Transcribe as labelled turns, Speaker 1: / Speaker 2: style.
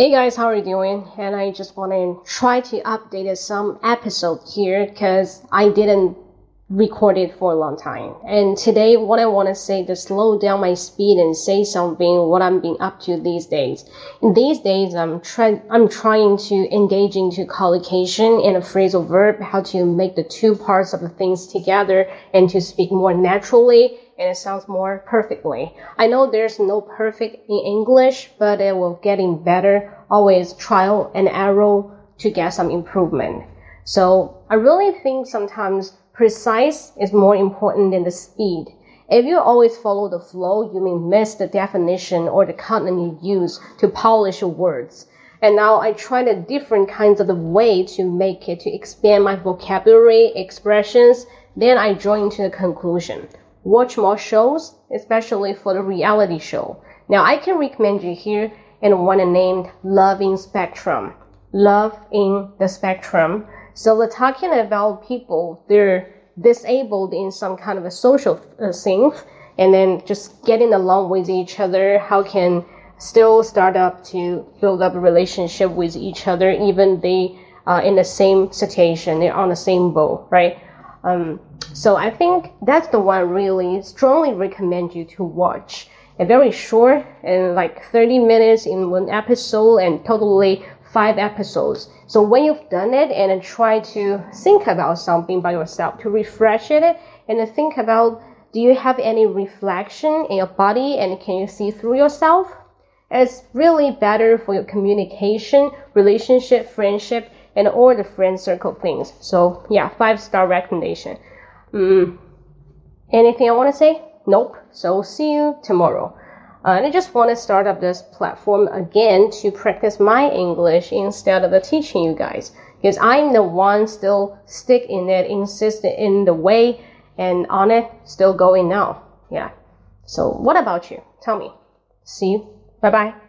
Speaker 1: Hey guys, how are you doing? And I just want to try to update some episode here because I didn't record it for a long time. And today, what I want to say to slow down my speed and say something what I'm being up to these days. In these days, I'm trying I'm trying to engage into collocation and a phrasal verb, how to make the two parts of the things together and to speak more naturally and it sounds more perfectly. I know there's no perfect in English, but it will getting better. Always trial and error to get some improvement. So I really think sometimes precise is more important than the speed. If you always follow the flow, you may miss the definition or the content you use to polish your words. And now I tried a different kinds of the way to make it to expand my vocabulary, expressions. Then I draw into the conclusion watch more shows, especially for the reality show. Now I can recommend you here and one named Love in Spectrum. Love in the Spectrum. So we're talking about people, they're disabled in some kind of a social uh, thing and then just getting along with each other. How can still start up to build up a relationship with each other, even they are in the same situation, they're on the same boat, right? Um, so I think that's the one I really strongly recommend you to watch. A very short and like 30 minutes in one episode and totally five episodes. So when you've done it and try to think about something by yourself to refresh it and think about do you have any reflection in your body and can you see through yourself? It's really better for your communication, relationship, friendship, and all the friend circle things. So yeah, five star recommendation. Mm. Anything I want to say? Nope. So see you tomorrow. Uh, and I just want to start up this platform again to practice my English instead of teaching you guys. Because I'm the one still stick in it, insist in the way and on it, still going now. Yeah. So what about you? Tell me. See you. Bye bye.